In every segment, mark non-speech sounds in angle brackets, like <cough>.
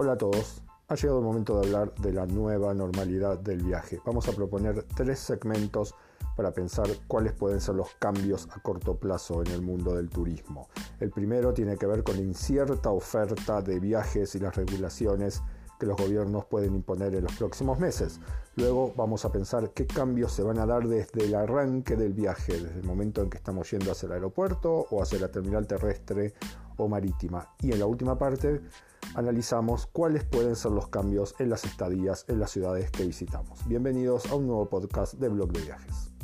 Hola a todos. Ha llegado el momento de hablar de la nueva normalidad del viaje. Vamos a proponer tres segmentos para pensar cuáles pueden ser los cambios a corto plazo en el mundo del turismo. El primero tiene que ver con la incierta oferta de viajes y las regulaciones que los gobiernos pueden imponer en los próximos meses. Luego vamos a pensar qué cambios se van a dar desde el arranque del viaje, desde el momento en que estamos yendo hacia el aeropuerto o hacia la terminal terrestre o marítima. Y en la última parte analizamos cuáles pueden ser los cambios en las estadías en las ciudades que visitamos. Bienvenidos a un nuevo podcast de Blog de Viajes.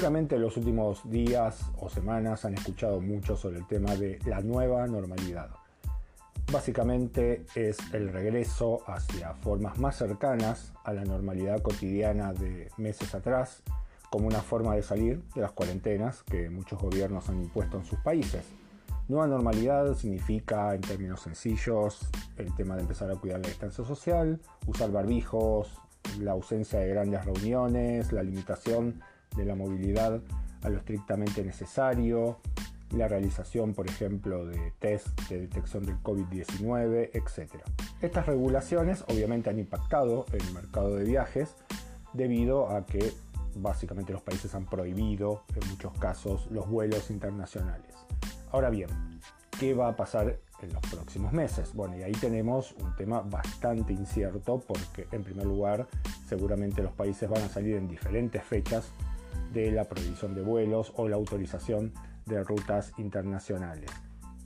Seguramente en los últimos días o semanas han escuchado mucho sobre el tema de la nueva normalidad. Básicamente es el regreso hacia formas más cercanas a la normalidad cotidiana de meses atrás, como una forma de salir de las cuarentenas que muchos gobiernos han impuesto en sus países. Nueva normalidad significa, en términos sencillos, el tema de empezar a cuidar la distancia social, usar barbijos, la ausencia de grandes reuniones, la limitación de la movilidad a lo estrictamente necesario, la realización, por ejemplo, de test de detección del COVID-19, etc. Estas regulaciones obviamente han impactado el mercado de viajes debido a que básicamente los países han prohibido en muchos casos los vuelos internacionales. Ahora bien, ¿qué va a pasar en los próximos meses? Bueno, y ahí tenemos un tema bastante incierto porque en primer lugar seguramente los países van a salir en diferentes fechas de la prohibición de vuelos o la autorización de rutas internacionales.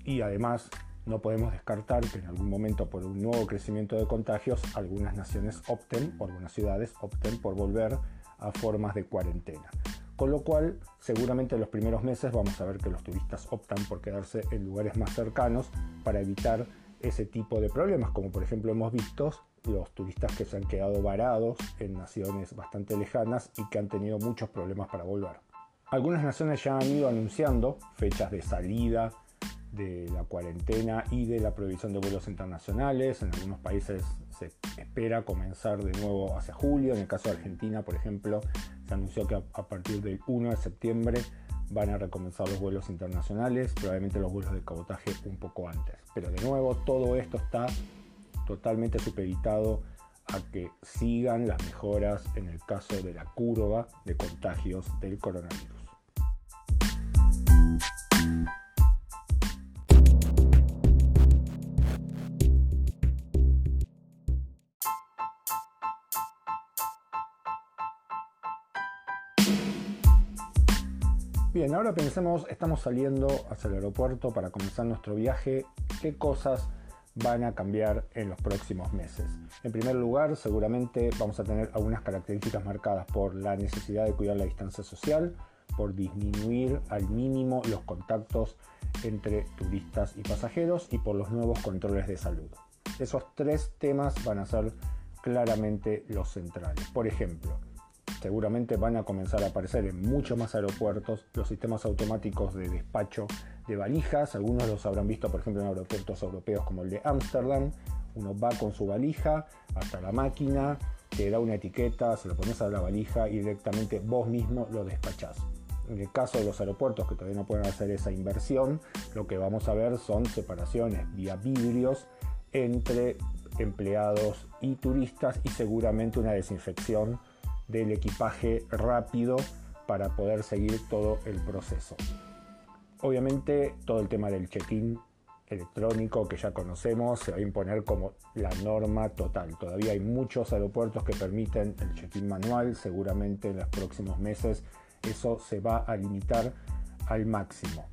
Y además no podemos descartar que en algún momento por un nuevo crecimiento de contagios algunas naciones opten o algunas ciudades opten por volver a formas de cuarentena. Con lo cual, seguramente en los primeros meses vamos a ver que los turistas optan por quedarse en lugares más cercanos para evitar ese tipo de problemas, como por ejemplo hemos visto los turistas que se han quedado varados en naciones bastante lejanas y que han tenido muchos problemas para volver. Algunas naciones ya han ido anunciando fechas de salida de la cuarentena y de la prohibición de vuelos internacionales. En algunos países se espera comenzar de nuevo hacia julio. En el caso de Argentina, por ejemplo, se anunció que a partir del 1 de septiembre van a recomenzar los vuelos internacionales, probablemente los vuelos de cabotaje un poco antes. Pero de nuevo, todo esto está totalmente supeditado a que sigan las mejoras en el caso de la curva de contagios del coronavirus. Bien, ahora pensemos, estamos saliendo hacia el aeropuerto para comenzar nuestro viaje. ¿Qué cosas van a cambiar en los próximos meses. En primer lugar, seguramente vamos a tener algunas características marcadas por la necesidad de cuidar la distancia social, por disminuir al mínimo los contactos entre turistas y pasajeros y por los nuevos controles de salud. Esos tres temas van a ser claramente los centrales. Por ejemplo, seguramente van a comenzar a aparecer en muchos más aeropuertos los sistemas automáticos de despacho de valijas. Algunos los habrán visto, por ejemplo, en aeropuertos europeos como el de Ámsterdam. Uno va con su valija hasta la máquina, te da una etiqueta, se lo pones a la valija y directamente vos mismo lo despachás. En el caso de los aeropuertos que todavía no pueden hacer esa inversión, lo que vamos a ver son separaciones vía vidrios entre empleados y turistas y seguramente una desinfección del equipaje rápido para poder seguir todo el proceso. Obviamente todo el tema del check-in electrónico que ya conocemos se va a imponer como la norma total. Todavía hay muchos aeropuertos que permiten el check-in manual, seguramente en los próximos meses eso se va a limitar al máximo.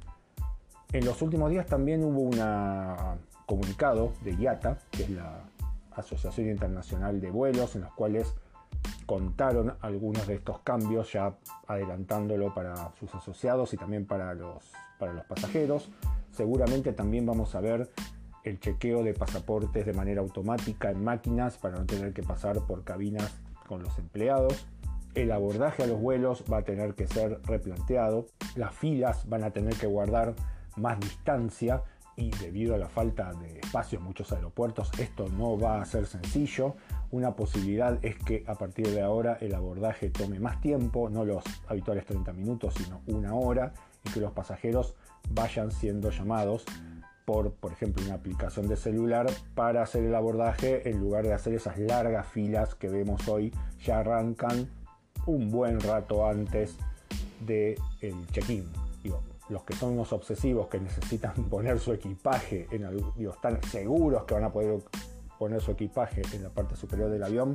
En los últimos días también hubo un comunicado de IATA, que es la Asociación Internacional de Vuelos, en los cuales contaron algunos de estos cambios, ya adelantándolo para sus asociados y también para los, para los pasajeros. Seguramente también vamos a ver el chequeo de pasaportes de manera automática en máquinas para no tener que pasar por cabinas con los empleados. El abordaje a los vuelos va a tener que ser replanteado. Las filas van a tener que guardar más distancia y debido a la falta de espacio en muchos aeropuertos esto no va a ser sencillo. Una posibilidad es que a partir de ahora el abordaje tome más tiempo, no los habituales 30 minutos, sino una hora, y que los pasajeros vayan siendo llamados por, por ejemplo, una aplicación de celular para hacer el abordaje en lugar de hacer esas largas filas que vemos hoy, ya arrancan un buen rato antes del check-in los que son unos obsesivos que necesitan <laughs> poner su equipaje, en digo, están seguros que van a poder poner su equipaje en la parte superior del avión,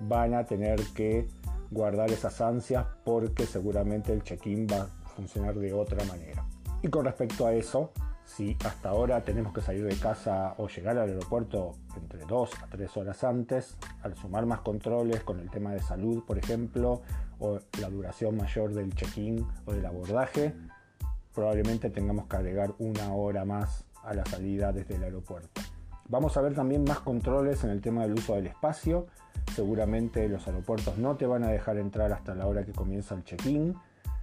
van a tener que guardar esas ansias porque seguramente el check-in va a funcionar de otra manera. Y con respecto a eso, si hasta ahora tenemos que salir de casa o llegar al aeropuerto entre 2 a 3 horas antes, al sumar más controles con el tema de salud, por ejemplo, o la duración mayor del check-in o del abordaje, probablemente tengamos que agregar una hora más a la salida desde el aeropuerto. Vamos a ver también más controles en el tema del uso del espacio. Seguramente los aeropuertos no te van a dejar entrar hasta la hora que comienza el check-in.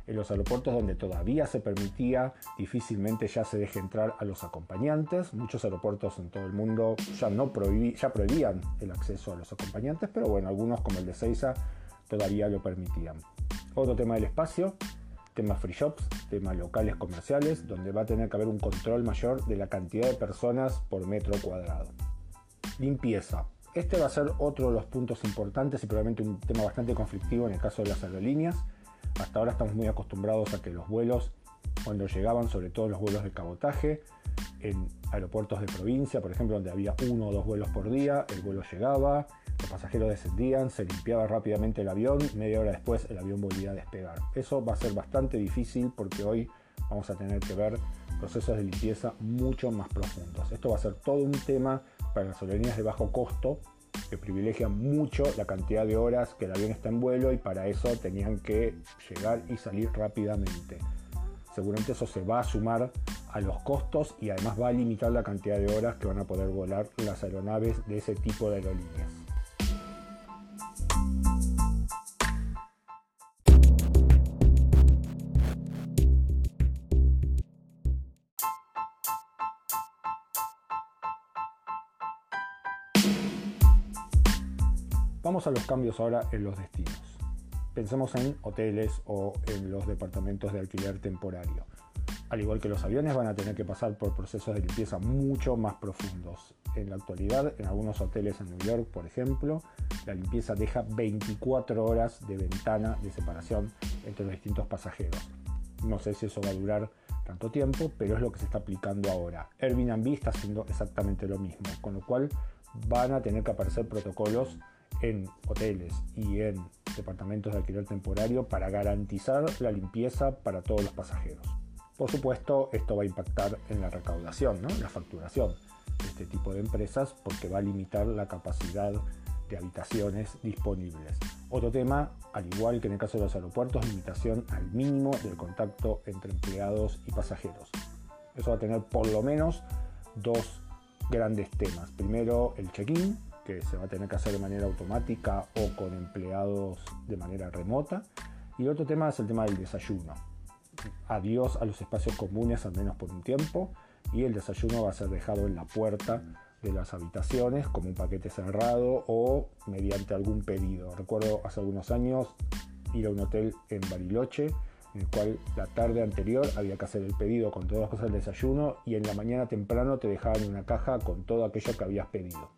En los aeropuertos donde todavía se permitía, difícilmente ya se deje entrar a los acompañantes. Muchos aeropuertos en todo el mundo ya, ya prohibían el acceso a los acompañantes, pero bueno, algunos como el de Seiza todavía lo permitían. Otro tema del espacio, tema free shops, tema locales comerciales, donde va a tener que haber un control mayor de la cantidad de personas por metro cuadrado. Limpieza. Este va a ser otro de los puntos importantes y probablemente un tema bastante conflictivo en el caso de las aerolíneas. Hasta ahora estamos muy acostumbrados a que los vuelos, cuando llegaban, sobre todo los vuelos de cabotaje, en aeropuertos de provincia, por ejemplo, donde había uno o dos vuelos por día, el vuelo llegaba, los pasajeros descendían, se limpiaba rápidamente el avión, media hora después el avión volvía a despegar. Eso va a ser bastante difícil porque hoy vamos a tener que ver procesos de limpieza mucho más profundos. Esto va a ser todo un tema para las aerolíneas de bajo costo que privilegian mucho la cantidad de horas que el avión está en vuelo y para eso tenían que llegar y salir rápidamente. Seguramente eso se va a sumar a los costos y además va a limitar la cantidad de horas que van a poder volar las aeronaves de ese tipo de aerolíneas. Vamos a los cambios ahora en los destinos. Pensemos en hoteles o en los departamentos de alquiler temporario. Al igual que los aviones van a tener que pasar por procesos de limpieza mucho más profundos. En la actualidad, en algunos hoteles en New York, por ejemplo, la limpieza deja 24 horas de ventana de separación entre los distintos pasajeros. No sé si eso va a durar tanto tiempo, pero es lo que se está aplicando ahora. Airbnb está haciendo exactamente lo mismo, con lo cual van a tener que aparecer protocolos en hoteles y en departamentos de alquiler temporario para garantizar la limpieza para todos los pasajeros. Por supuesto, esto va a impactar en la recaudación, ¿no? la facturación de este tipo de empresas porque va a limitar la capacidad de habitaciones disponibles. Otro tema, al igual que en el caso de los aeropuertos, limitación al mínimo del contacto entre empleados y pasajeros. Eso va a tener por lo menos dos grandes temas. Primero, el check-in, que se va a tener que hacer de manera automática o con empleados de manera remota. Y otro tema es el tema del desayuno. Adiós a los espacios comunes al menos por un tiempo y el desayuno va a ser dejado en la puerta de las habitaciones como un paquete cerrado o mediante algún pedido. Recuerdo hace algunos años ir a un hotel en Bariloche en el cual la tarde anterior había que hacer el pedido con todas las cosas del desayuno y en la mañana temprano te dejaban una caja con todo aquello que habías pedido.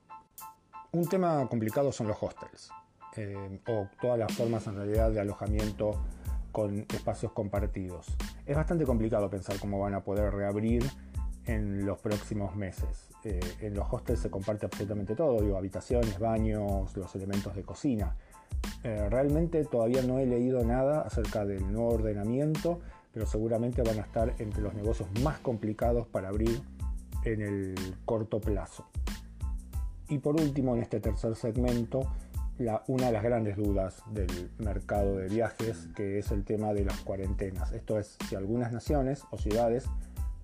Un tema complicado son los hostels eh, o todas las formas en realidad de alojamiento con espacios compartidos. Es bastante complicado pensar cómo van a poder reabrir en los próximos meses. Eh, en los hostels se comparte absolutamente todo, digo, habitaciones, baños, los elementos de cocina. Eh, realmente todavía no he leído nada acerca del nuevo ordenamiento, pero seguramente van a estar entre los negocios más complicados para abrir en el corto plazo. Y por último, en este tercer segmento, una de las grandes dudas del mercado de viajes, que es el tema de las cuarentenas. Esto es, si algunas naciones o ciudades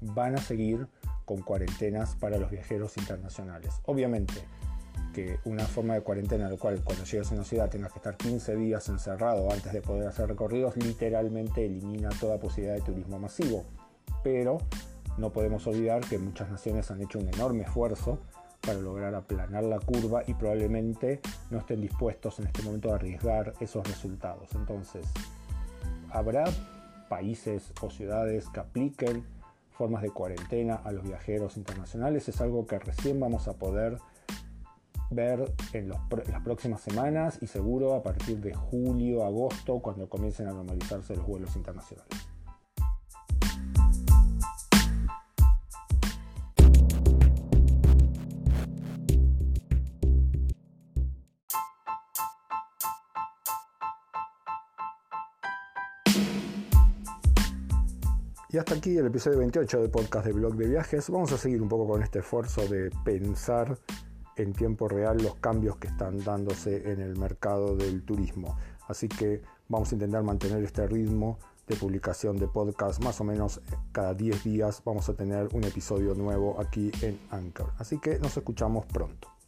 van a seguir con cuarentenas para los viajeros internacionales. Obviamente que una forma de cuarentena en la cual cuando llegas a una ciudad tengas que estar 15 días encerrado antes de poder hacer recorridos, literalmente elimina toda posibilidad de turismo masivo. Pero No podemos olvidar que muchas naciones han hecho un enorme esfuerzo para lograr aplanar la curva y probablemente no estén dispuestos en este momento a arriesgar esos resultados. Entonces, ¿habrá países o ciudades que apliquen formas de cuarentena a los viajeros internacionales? Es algo que recién vamos a poder ver en, las próximas semanas y seguro a partir de julio, agosto, cuando comiencen a normalizarse los vuelos internacionales. Hasta aquí el episodio 28 del podcast de Blog de Viajes. Vamos a seguir un poco con este esfuerzo de pensar en tiempo real los cambios que están dándose en el mercado del turismo. Así que vamos a intentar mantener este ritmo de publicación de podcast más o menos cada 10 días vamos a tener un episodio nuevo aquí en Anchor. Así que nos escuchamos pronto.